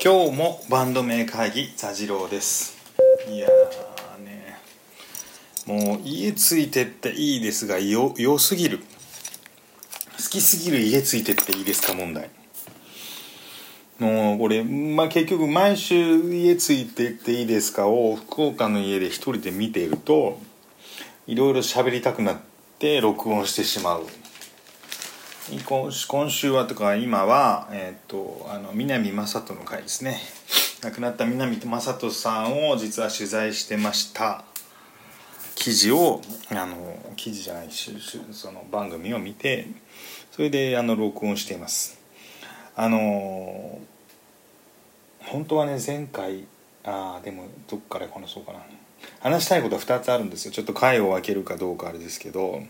今日もバンド名会議座次郎です。いやねもう家ついてっていいですがよ良すぎる。好きすぎる家ついてっていいですか問題。もうこれ、まあ、結局毎週家ついてっていいですかを福岡の家で一人で見ているといろいろ喋りたくなって録音してしまう。今週はとか今は、えーと、あの南正人の回ですね。亡くなった南正人さんを実は取材してました。記事をあの記事じゃないその番組を見てそれであの録音しています。あの本当はね前回ああでもどっから話そうかな。話したいことは2つあるんですよ。ちょっと回を分けるかどうかあれですけど。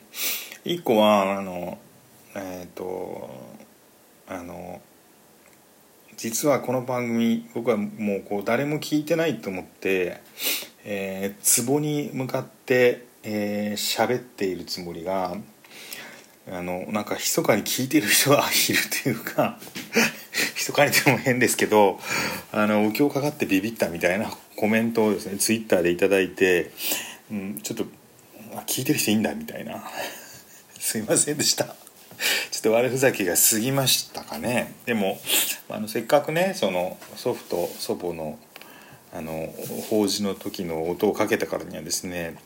1個はあのえっ、ー、とあの実はこの番組僕はもうこう誰も聞いてないと思ってえー、壺に向かってえー、喋っているつもりがあのなんか密かに聞いてる人がいるというか密かにでも変ですけどあのお経かかってビビったみたいなコメントをですねツイッターで頂いて、うん、ちょっと聞いてる人いいんだみたいな。すいませんでした。ちょっと悪ふざけが過ぎましたかね。でもあのせっかくねその祖父と祖母のあの法事の時の音をかけたからにはですね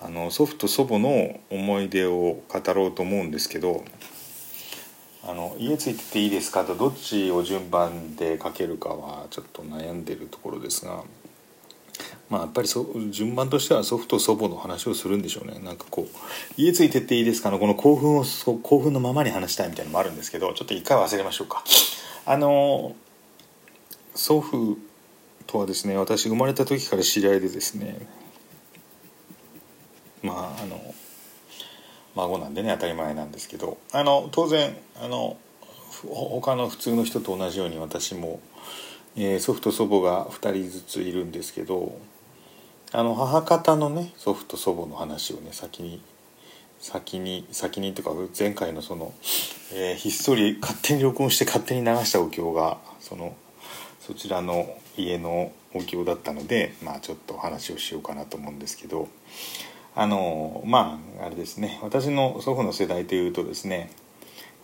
あの祖父と祖母の思い出を語ろうと思うんですけどあの家ついてていいですかとどっちを順番でかけるかはちょっと悩んでるところですがまあやっぱりそ順番としては祖父と祖母の話をするんでしょうねなんかこう「家ついてっていいですか?」のこの興奮を興奮のままに話したいみたいなのもあるんですけどちょっと一回忘れましょうか。あの祖父とはですね私生まれた時から知り合いでですねまああの孫なんでね当たり前なんですけどあの当然あの他の普通の人と同じように私も、えー、祖父と祖母が2人ずついるんですけどあの母方のね祖父と祖母の話をね先に先に先にとか前回のその、えー、ひっそり勝手に録音して勝手に流したお経がそのそちらの家のお経だったのでまあちょっと話をしようかなと思うんですけどあのまああれですね私の祖父の世代というとですね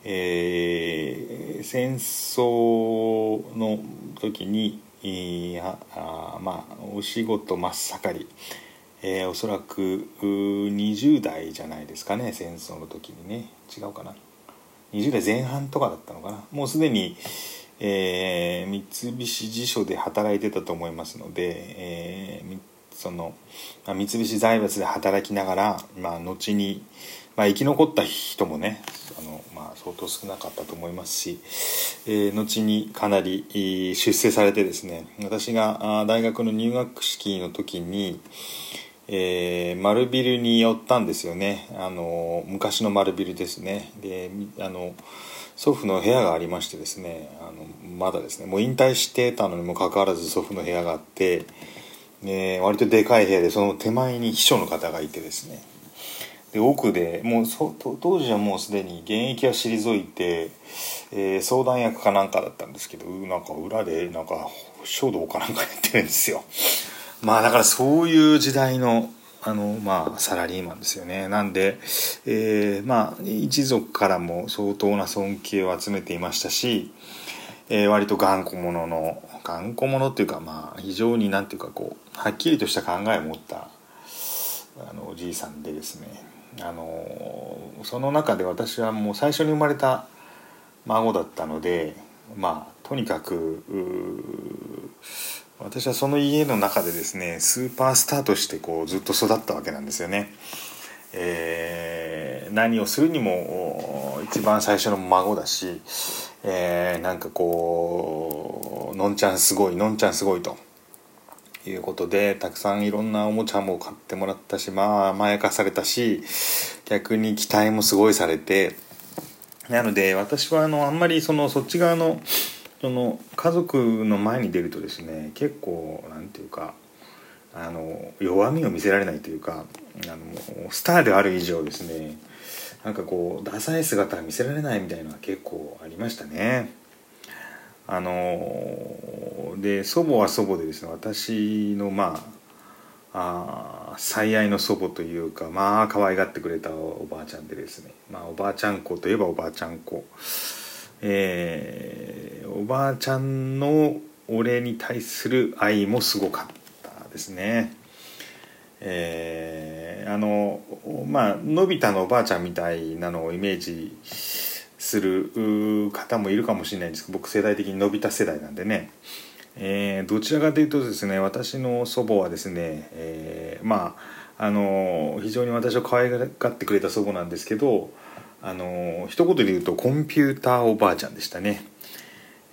えー、戦争の時にいやあまあお仕事真っ盛り、えー、おそらく20代じゃないですかね戦争の時にね。違うかな。20代前半とかだったのかな。もうすでに、えー、三菱地所で働いてたと思いますので、えー、その、三菱財閥で働きながら、まあ、後に、まあ、生き残った人もねあの、まあ、相当少なかったと思いますし、えー、後にかなり出世されてですね私が大学の入学式の時に、えー、丸ビルに寄ったんですよね。あの昔の丸ビルですね。であの祖父の部屋がありましてですねあのまだですねもう引退してたのにもかかわらず祖父の部屋があってえー、割とでかい部屋でその手前に秘書の方がいてですね。で奥でもうそ当時はもうすでに現役は退いて、えー、相談役かなんかだったんですけどなんか裏でなんか書道かなんかやってるんですよ。まあだからそういう時代のあのまあサラリーマンですよね。なんで、えー、まあ一族からも相当な尊敬を集めていましたし、えー、割と頑固者の頑固者っていうかまあ非常になんていうかこうはっきりとした考えを持ったあのおじいさんでですね。あのその中で私はもう最初に生まれた孫だったのでまあとにかく私はその家の中でですねスーパースターとしてこうずっと育ったわけなんですよね。えー、何をするにも一番最初の孫だし、えー、なんかこうのんちゃんすごいのんちゃんすごいということでたくさんいろんなおもちゃも買ってもらったしまあ甘やかされたし逆に期待もすごいされてなので私はあのあんまりそのそっち側のその家族の前に出るとですね結構なんていうかあの弱みを見せられないというかあのスターである以上ですねなんかこうダサい姿見せられないみたいなのは結構ありましたね。あので祖母は祖母でですね私のまああ最愛の祖母というかまあ可愛がってくれたおばあちゃんでですねまあおばあちゃん子といえばおばあちゃん子。えー、おばあちゃんの俺に対する愛もすごかったですね。えー、あのまあのび太のおばあちゃんみたいなのをイメージする方もいるかもしれないんですけど僕世代的にのび太世代なんでね、えー、どちらかというとですね私の祖母はですね、えー、まああの非常に私を可愛がってくれた祖母なんですけどあの一言で言うとコンピューターおばあちゃんでしたね。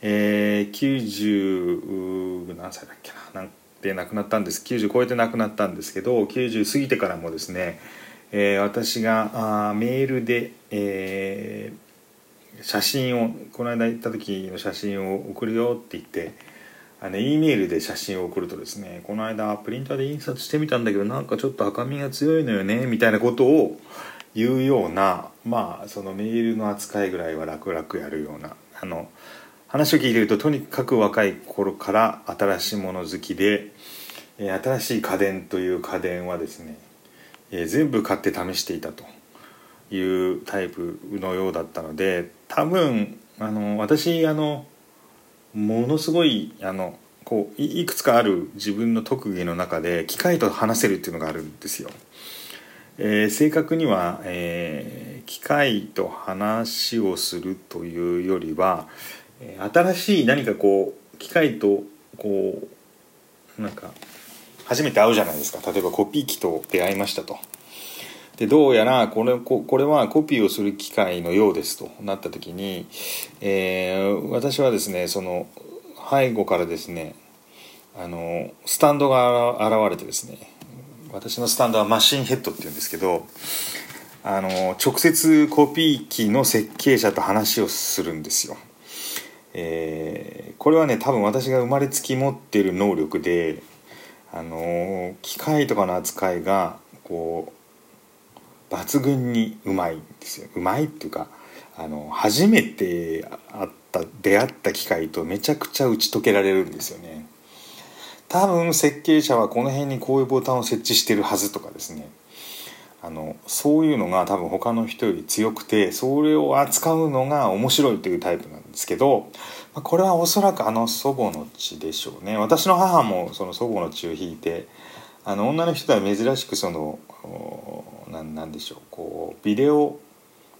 えー、90何歳だっけななんて亡くなったんです90超えて亡くなったんですけど90過ぎてからもですね、えー、私があメールで、えー写真をこの間行った時の写真を送るよって言ってあの E メールで写真を送るとですねこの間プリンターで印刷してみたんだけどなんかちょっと赤みが強いのよねみたいなことを言うようなまあそのメールの扱いぐらいは楽々やるようなあの話を聞いてるととにかく若い頃から新しいもの好きで、え新しい家電という家電はですね、え全部買って試していたと。いうタイプのようだったので多分あの私あのものすごいあのこういくつかある自分の特技の中で機械と話せるっていうのがあるんですよ。えー、正確には、えー、機械と話をするというよりは、新しい何かこう機械とこうなんか初めて会うじゃないですか例えばコピー機と出会いましたと。でどうやらこれここれはコピーをする機械のようですとなった時に、えー、私はですねその背後からですねあのスタンドが現れてですね私のスタンドはマシンヘッドっていうんですけどあの直接コピー機の設計者と話をするんですよ。えー、これはね多分私が生まれつき持ってる能力であの機械とかの扱いがこう抜群にうまいんですよ。うまいっていうかあの初めて会った出会った機械とめちゃくちゃ打ち解けられるんですよね。多分設計者はこの辺にこういうボタンを設置してるはずとかですね。あのそういうのが多分他の人より強くてそれを扱うのが面白いというタイプなんですけどこれはおそらくあの祖母の血でしょうね。私の母もその祖母の血を引いてあの女の人では珍しくそのなんでしょうこうビデオ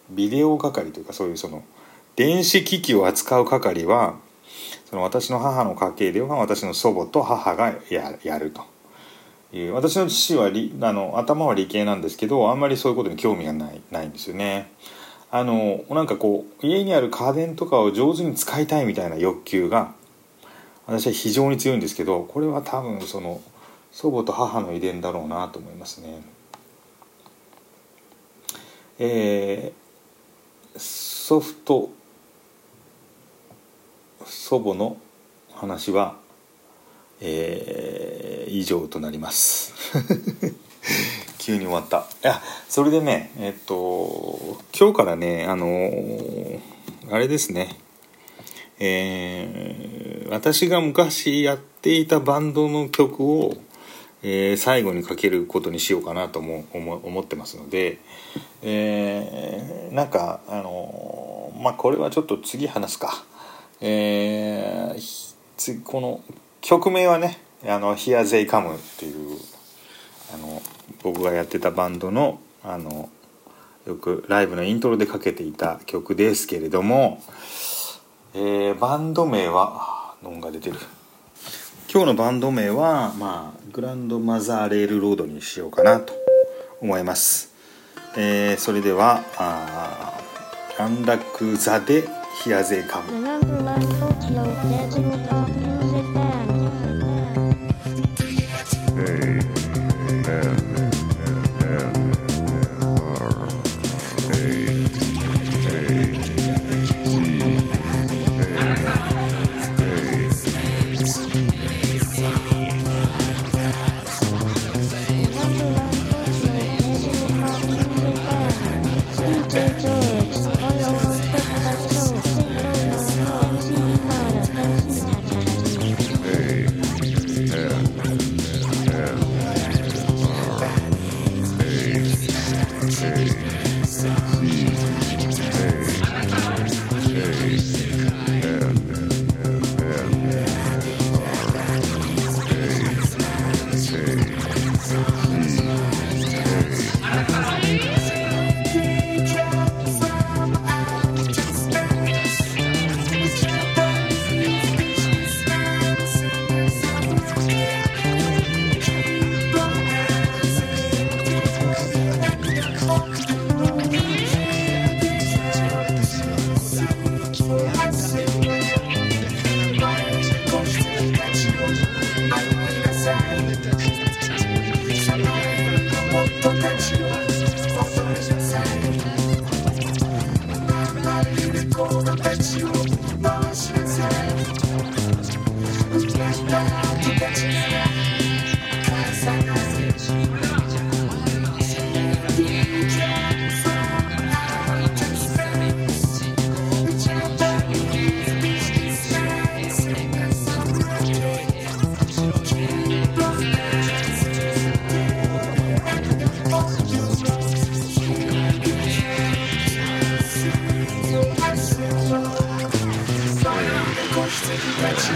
ビデオ係というかそういうその電子機器を扱う係はその私の母の家系では私の祖母と母がややるという私の父はあの頭は理系なんですけどあんまりそういうことに興味がないないんですよね。あのなんかこう家にある家電とかを上手に使いたいみたいな欲求が私は非常に強いんですけどこれは多分その祖母と母の遺伝だろうなと思いますね。えー、祖父と祖母の話は、えー、以上となります。急に終わった。いやそれでねえっと今日からねあのー、あれですね。えー、私が昔やっていたバンドの曲をえー、最後にかけることにしようかなとも思ってますので、えー、なんかあのまあこれはちょっと次話すか、えー、この曲名はね「あの Here They Come」っていうあの僕がやってたバンドのあのよくライブのイントロでかけていた曲ですけれども、えー、バンド名は「ノンが出てる。今日のバンド名は、まあ、グランドマザーレールロードにしようかなと思います。えー、それでは、あランラクザでヒアゼカム。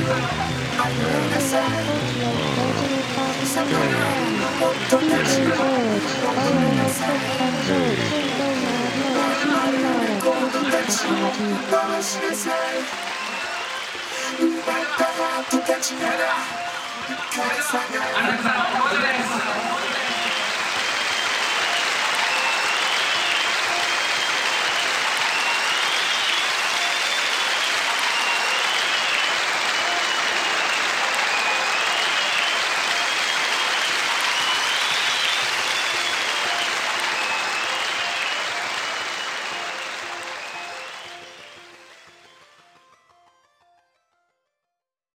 あなたのことです